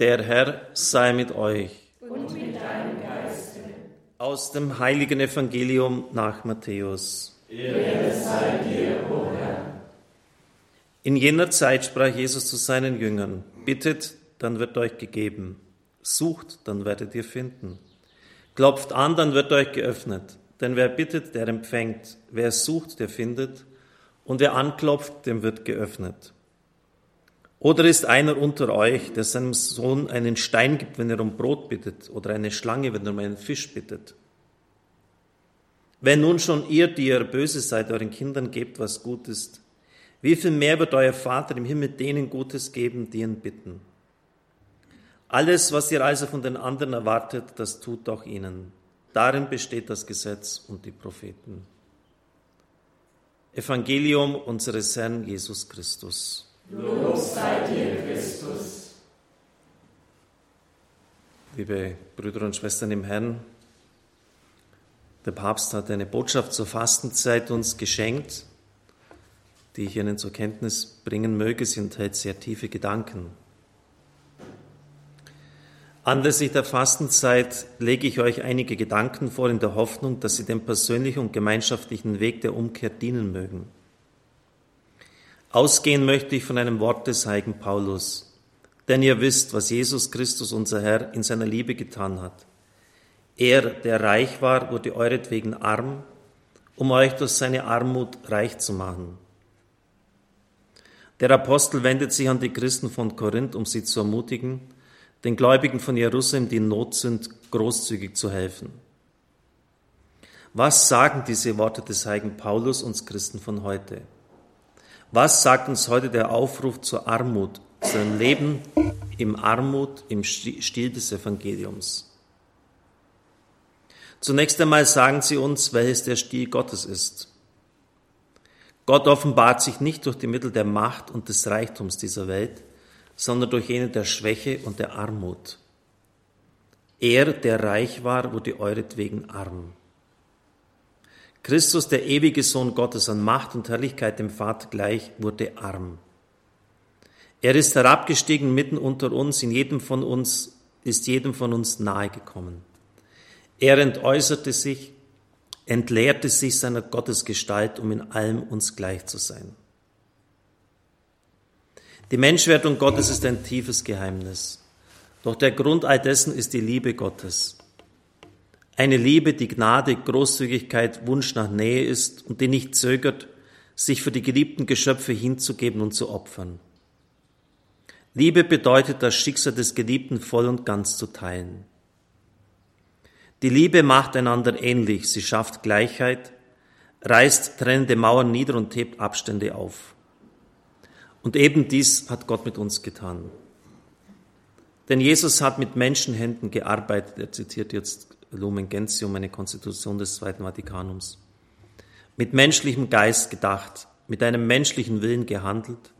Der Herr sei mit euch. Und mit deinem Geiste. Aus dem heiligen Evangelium nach Matthäus. Ehre sei dir, o Herr. In jener Zeit sprach Jesus zu seinen Jüngern, bittet, dann wird euch gegeben. Sucht, dann werdet ihr finden. Klopft an, dann wird euch geöffnet. Denn wer bittet, der empfängt. Wer sucht, der findet. Und wer anklopft, dem wird geöffnet. Oder ist einer unter euch, der seinem Sohn einen Stein gibt, wenn er um Brot bittet, oder eine Schlange, wenn er um einen Fisch bittet? Wenn nun schon ihr, die ihr böse seid, euren Kindern gebt, was gut ist, wie viel mehr wird euer Vater im Himmel denen Gutes geben, die ihn bitten? Alles, was ihr also von den anderen erwartet, das tut auch ihnen. Darin besteht das Gesetz und die Propheten. Evangelium unseres Herrn Jesus Christus. Lob sei dir, Christus. Liebe Brüder und Schwestern im Herrn, der Papst hat eine Botschaft zur Fastenzeit uns geschenkt, die ich Ihnen zur Kenntnis bringen möge. Sie enthält sehr tiefe Gedanken. Anlässlich der Fastenzeit lege ich euch einige Gedanken vor in der Hoffnung, dass sie dem persönlichen und gemeinschaftlichen Weg der Umkehr dienen mögen. Ausgehen möchte ich von einem Wort des heiligen Paulus. Denn ihr wisst, was Jesus Christus, unser Herr, in seiner Liebe getan hat. Er, der reich war, wurde euretwegen arm, um euch durch seine Armut reich zu machen. Der Apostel wendet sich an die Christen von Korinth, um sie zu ermutigen, den Gläubigen von Jerusalem, die in Not sind, großzügig zu helfen. Was sagen diese Worte des heiligen Paulus uns Christen von heute? Was sagt uns heute der Aufruf zur Armut, zu einem Leben im Armut, im Stil des Evangeliums? Zunächst einmal sagen sie uns, welches der Stil Gottes ist. Gott offenbart sich nicht durch die Mittel der Macht und des Reichtums dieser Welt, sondern durch jene der Schwäche und der Armut. Er, der reich war, wurde euretwegen arm. Christus, der ewige Sohn Gottes an Macht und Herrlichkeit dem Vater gleich, wurde arm. Er ist herabgestiegen mitten unter uns, in jedem von uns, ist jedem von uns nahegekommen. Er entäußerte sich, entleerte sich seiner Gottesgestalt, um in allem uns gleich zu sein. Die Menschwerdung Gottes ist ein tiefes Geheimnis. Doch der Grund all dessen ist die Liebe Gottes. Eine Liebe, die Gnade, Großzügigkeit, Wunsch nach Nähe ist und die nicht zögert, sich für die geliebten Geschöpfe hinzugeben und zu opfern. Liebe bedeutet, das Schicksal des Geliebten voll und ganz zu teilen. Die Liebe macht einander ähnlich, sie schafft Gleichheit, reißt trennende Mauern nieder und hebt Abstände auf. Und eben dies hat Gott mit uns getan. Denn Jesus hat mit Menschenhänden gearbeitet, er zitiert jetzt Lumen Gentium, eine Konstitution des Zweiten Vatikanums. Mit menschlichem Geist gedacht, mit einem menschlichen Willen gehandelt,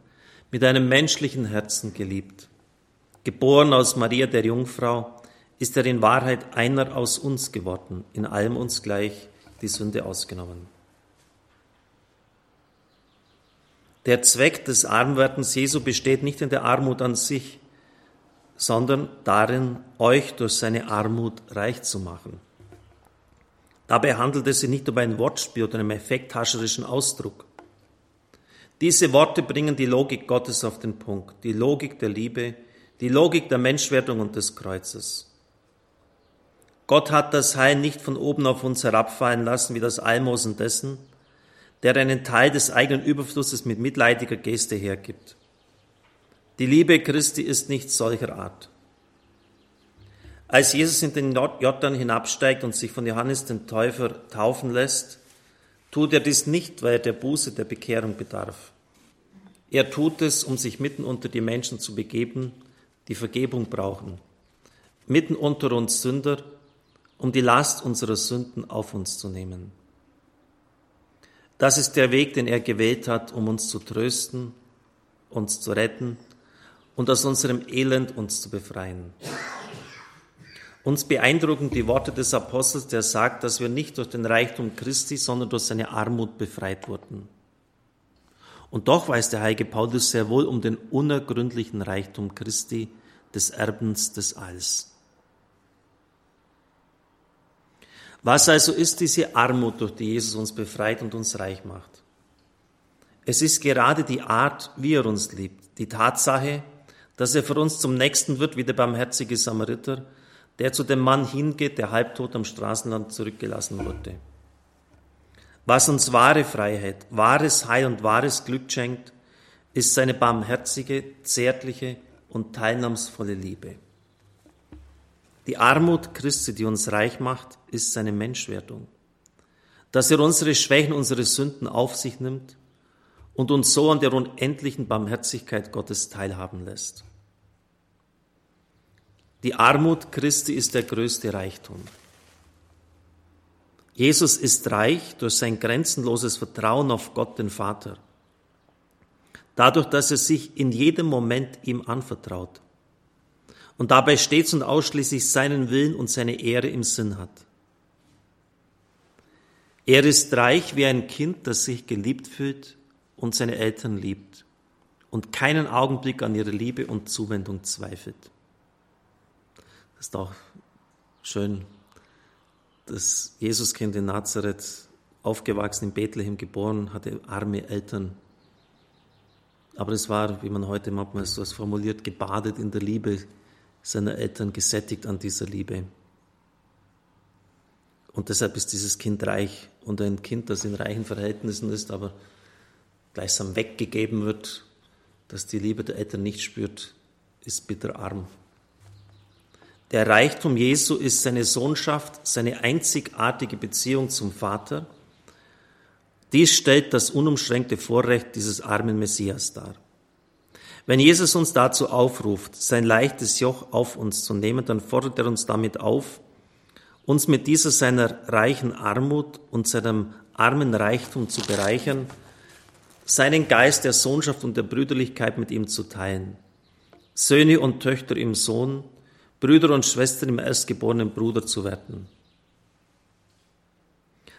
mit einem menschlichen Herzen geliebt. Geboren aus Maria der Jungfrau, ist er in Wahrheit einer aus uns geworden, in allem uns gleich, die Sünde ausgenommen. Der Zweck des Armwerdens Jesu besteht nicht in der Armut an sich, sondern darin, euch durch seine Armut reich zu machen. Dabei handelt es sich nicht um ein Wortspiel oder einen effekthascherischen Ausdruck. Diese Worte bringen die Logik Gottes auf den Punkt, die Logik der Liebe, die Logik der Menschwerdung und des Kreuzes. Gott hat das Heil nicht von oben auf uns herabfallen lassen wie das Almosen dessen, der einen Teil des eigenen Überflusses mit mitleidiger Geste hergibt. Die Liebe Christi ist nicht solcher Art. Als Jesus in den Jordan hinabsteigt und sich von Johannes den Täufer taufen lässt, tut er dies nicht, weil er der Buße der Bekehrung bedarf. Er tut es, um sich mitten unter die Menschen zu begeben, die Vergebung brauchen. Mitten unter uns Sünder, um die Last unserer Sünden auf uns zu nehmen. Das ist der Weg, den er gewählt hat, um uns zu trösten, uns zu retten und aus unserem Elend uns zu befreien. Uns beeindrucken die Worte des Apostels, der sagt, dass wir nicht durch den Reichtum Christi, sondern durch seine Armut befreit wurden. Und doch weiß der heilige Paulus sehr wohl um den unergründlichen Reichtum Christi, des Erbens des Alls. Was also ist diese Armut, durch die Jesus uns befreit und uns reich macht? Es ist gerade die Art, wie er uns liebt, die Tatsache, dass er für uns zum Nächsten wird, wie der barmherzige Samariter, der zu dem Mann hingeht, der halbtot am Straßenland zurückgelassen wurde. Was uns wahre Freiheit, wahres Heil und wahres Glück schenkt, ist seine barmherzige, zärtliche und teilnahmsvolle Liebe. Die Armut Christi, die uns reich macht, ist seine Menschwerdung. Dass er unsere Schwächen, unsere Sünden auf sich nimmt und uns so an der unendlichen Barmherzigkeit Gottes teilhaben lässt. Die Armut Christi ist der größte Reichtum. Jesus ist reich durch sein grenzenloses Vertrauen auf Gott den Vater. Dadurch, dass er sich in jedem Moment ihm anvertraut und dabei stets und ausschließlich seinen Willen und seine Ehre im Sinn hat. Er ist reich wie ein Kind, das sich geliebt fühlt und seine Eltern liebt und keinen Augenblick an ihre Liebe und Zuwendung zweifelt. Das ist auch schön, das Jesuskind in Nazareth, aufgewachsen in Bethlehem, geboren, hatte arme Eltern. Aber es war, wie man heute manchmal so formuliert, gebadet in der Liebe seiner Eltern, gesättigt an dieser Liebe. Und deshalb ist dieses Kind reich. Und ein Kind, das in reichen Verhältnissen ist, aber gleichsam weggegeben wird, das die Liebe der Eltern nicht spürt, ist bitter arm. Der Reichtum Jesu ist seine Sohnschaft, seine einzigartige Beziehung zum Vater. Dies stellt das unumschränkte Vorrecht dieses armen Messias dar. Wenn Jesus uns dazu aufruft, sein leichtes Joch auf uns zu nehmen, dann fordert er uns damit auf, uns mit dieser seiner reichen Armut und seinem armen Reichtum zu bereichern, seinen Geist der Sohnschaft und der Brüderlichkeit mit ihm zu teilen. Söhne und Töchter im Sohn, Brüder und Schwestern im erstgeborenen Bruder zu werden.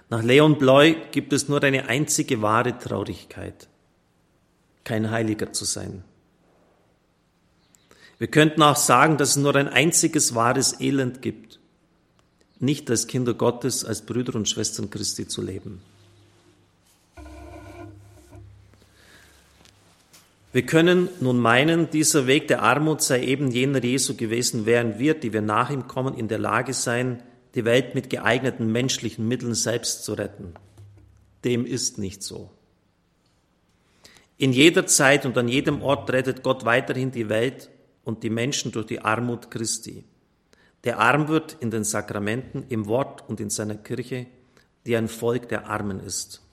Nach Leon Bloy gibt es nur eine einzige wahre Traurigkeit, kein Heiliger zu sein. Wir könnten auch sagen, dass es nur ein einziges wahres Elend gibt, nicht als Kinder Gottes, als Brüder und Schwestern Christi zu leben. Wir können nun meinen, dieser Weg der Armut sei eben jener Jesu gewesen, während wir, die wir nach ihm kommen, in der Lage seien, die Welt mit geeigneten menschlichen Mitteln selbst zu retten. Dem ist nicht so. In jeder Zeit und an jedem Ort rettet Gott weiterhin die Welt und die Menschen durch die Armut Christi. Der arm wird in den Sakramenten, im Wort und in seiner Kirche, die ein Volk der Armen ist.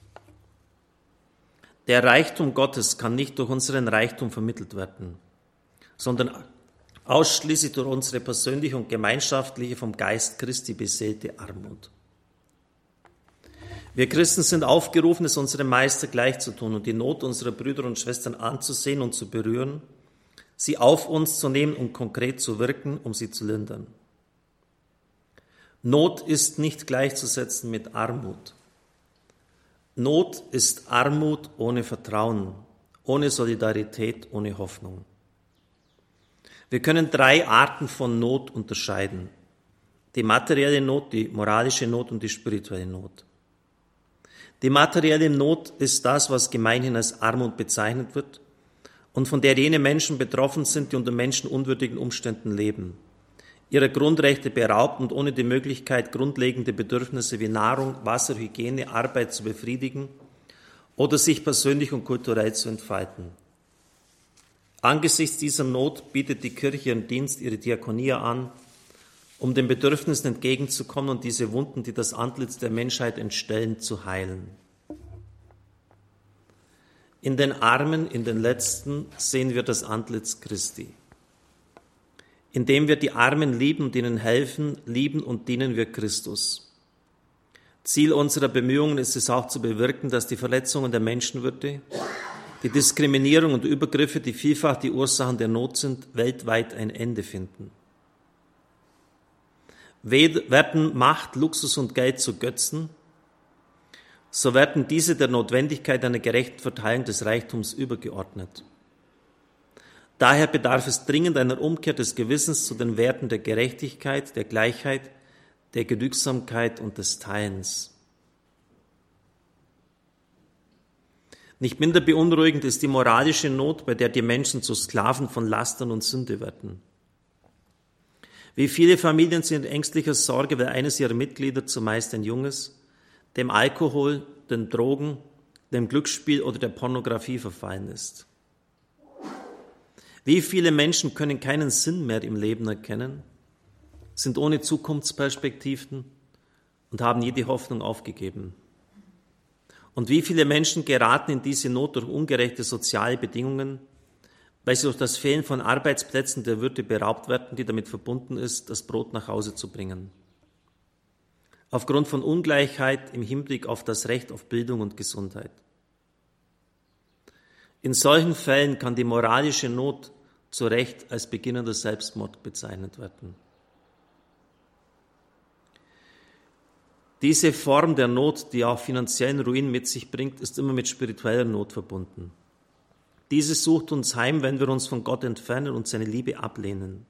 Der Reichtum Gottes kann nicht durch unseren Reichtum vermittelt werden, sondern ausschließlich durch unsere persönliche und gemeinschaftliche vom Geist Christi beseelte Armut. Wir Christen sind aufgerufen, es unserem Meister gleich zu tun und die Not unserer Brüder und Schwestern anzusehen und zu berühren, sie auf uns zu nehmen und konkret zu wirken, um sie zu lindern. Not ist nicht gleichzusetzen mit Armut. Not ist Armut ohne Vertrauen, ohne Solidarität, ohne Hoffnung. Wir können drei Arten von Not unterscheiden. Die materielle Not, die moralische Not und die spirituelle Not. Die materielle Not ist das, was gemeinhin als Armut bezeichnet wird und von der jene Menschen betroffen sind, die unter menschenunwürdigen Umständen leben ihrer Grundrechte beraubt und ohne die Möglichkeit, grundlegende Bedürfnisse wie Nahrung, Wasser, Hygiene, Arbeit zu befriedigen oder sich persönlich und kulturell zu entfalten. Angesichts dieser Not bietet die Kirche ihren Dienst, ihre Diakonie an, um den Bedürfnissen entgegenzukommen und diese Wunden, die das Antlitz der Menschheit entstellen, zu heilen. In den Armen, in den Letzten sehen wir das Antlitz Christi. Indem wir die Armen lieben und ihnen helfen, lieben und dienen wir Christus. Ziel unserer Bemühungen ist es auch zu bewirken, dass die Verletzungen der Menschenwürde, die Diskriminierung und Übergriffe, die vielfach die Ursachen der Not sind, weltweit ein Ende finden. Werden Macht, Luxus und Geld zu Götzen, so werden diese der Notwendigkeit einer gerechten Verteilung des Reichtums übergeordnet. Daher bedarf es dringend einer Umkehr des Gewissens zu den Werten der Gerechtigkeit, der Gleichheit, der Genügsamkeit und des Teilens. Nicht minder beunruhigend ist die moralische Not, bei der die Menschen zu Sklaven von Lastern und Sünde werden. Wie viele Familien sind in ängstlicher Sorge, weil eines ihrer Mitglieder, zumeist ein Junges, dem Alkohol, den Drogen, dem Glücksspiel oder der Pornografie verfallen ist. Wie viele Menschen können keinen Sinn mehr im Leben erkennen, sind ohne Zukunftsperspektiven und haben jede Hoffnung aufgegeben. Und wie viele Menschen geraten in diese Not durch ungerechte soziale Bedingungen, weil sie durch das Fehlen von Arbeitsplätzen der Würde beraubt werden, die damit verbunden ist, das Brot nach Hause zu bringen. Aufgrund von Ungleichheit im Hinblick auf das Recht auf Bildung und Gesundheit. In solchen Fällen kann die moralische Not zu Recht als beginnender Selbstmord bezeichnet werden. Diese Form der Not, die auch finanziellen Ruin mit sich bringt, ist immer mit spiritueller Not verbunden. Diese sucht uns heim, wenn wir uns von Gott entfernen und seine Liebe ablehnen.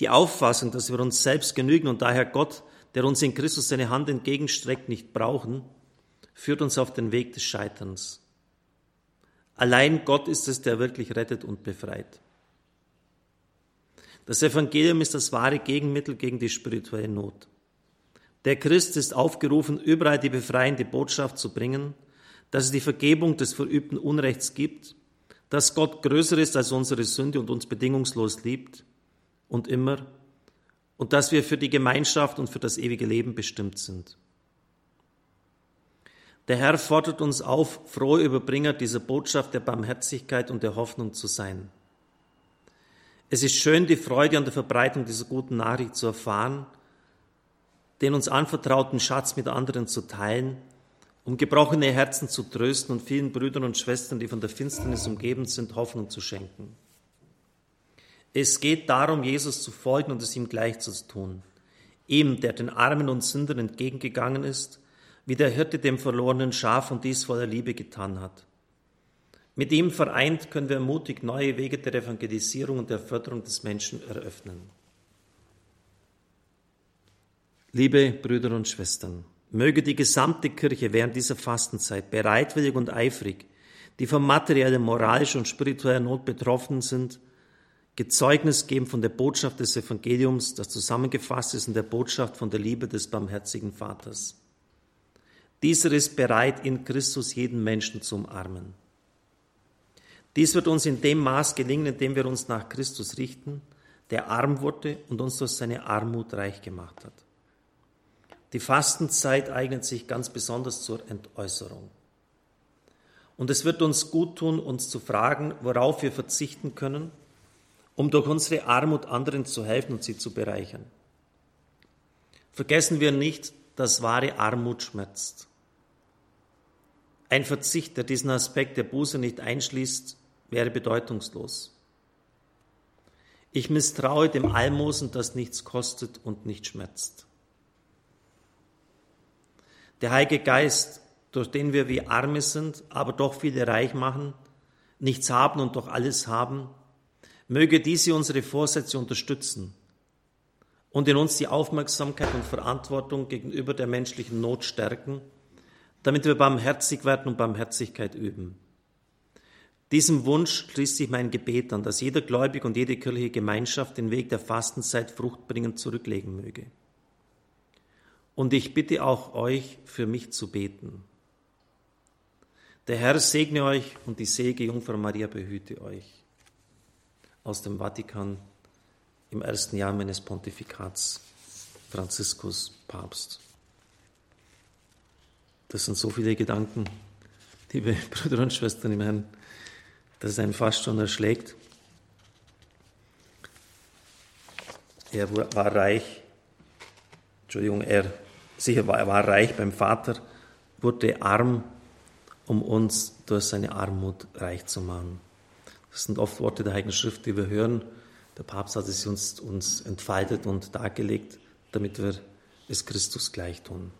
Die Auffassung, dass wir uns selbst genügen und daher Gott, der uns in Christus seine Hand entgegenstreckt, nicht brauchen, führt uns auf den Weg des Scheiterns. Allein Gott ist es, der wirklich rettet und befreit. Das Evangelium ist das wahre Gegenmittel gegen die spirituelle Not. Der Christ ist aufgerufen, überall die befreiende Botschaft zu bringen, dass es die Vergebung des verübten Unrechts gibt, dass Gott größer ist als unsere Sünde und uns bedingungslos liebt und immer, und dass wir für die Gemeinschaft und für das ewige Leben bestimmt sind. Der Herr fordert uns auf, frohe Überbringer dieser Botschaft der Barmherzigkeit und der Hoffnung zu sein. Es ist schön, die Freude an der Verbreitung dieser guten Nachricht zu erfahren den uns anvertrauten Schatz mit anderen zu teilen, um gebrochene Herzen zu trösten und vielen Brüdern und Schwestern, die von der Finsternis umgeben sind, Hoffnung zu schenken. Es geht darum, Jesus zu folgen und es ihm gleich zu tun. Ihm, der den Armen und Sündern entgegengegangen ist, wie der Hirte dem verlorenen Schaf und dies voller Liebe getan hat. Mit ihm vereint können wir mutig neue Wege der Evangelisierung und der Förderung des Menschen eröffnen. Liebe Brüder und Schwestern, möge die gesamte Kirche während dieser Fastenzeit bereitwillig und eifrig, die von materieller, moralischer und spiritueller Not betroffen sind, Gezeugnis geben von der Botschaft des Evangeliums, das zusammengefasst ist in der Botschaft von der Liebe des barmherzigen Vaters. Dieser ist bereit, in Christus jeden Menschen zu umarmen. Dies wird uns in dem Maß gelingen, in dem wir uns nach Christus richten, der arm wurde und uns durch seine Armut reich gemacht hat. Die Fastenzeit eignet sich ganz besonders zur Entäußerung. Und es wird uns gut tun, uns zu fragen, worauf wir verzichten können, um durch unsere Armut anderen zu helfen und sie zu bereichern. Vergessen wir nicht, dass wahre Armut schmerzt. Ein Verzicht, der diesen Aspekt der Buße nicht einschließt, wäre bedeutungslos. Ich misstraue dem Almosen, das nichts kostet und nicht schmerzt. Der Heilige Geist, durch den wir wie Arme sind, aber doch viele reich machen, nichts haben und doch alles haben, möge diese unsere Vorsätze unterstützen und in uns die Aufmerksamkeit und Verantwortung gegenüber der menschlichen Not stärken, damit wir barmherzig werden und Barmherzigkeit üben. Diesem Wunsch schließt sich mein Gebet an, dass jeder Gläubige und jede kirchliche Gemeinschaft den Weg der Fastenzeit fruchtbringend zurücklegen möge. Und ich bitte auch euch, für mich zu beten. Der Herr segne euch und die Sege Jungfrau Maria behüte euch. Aus dem Vatikan im ersten Jahr meines Pontifikats, Franziskus Papst. Das sind so viele Gedanken, liebe Brüder und Schwestern im Herrn, dass es einen fast schon erschlägt. Er war reich, Entschuldigung, er Sicher war er war reich beim Vater, wurde arm, um uns durch seine Armut reich zu machen. Das sind oft Worte der Heiligen Schrift, die wir hören. Der Papst hat es uns, uns entfaltet und dargelegt, damit wir es Christus gleich tun.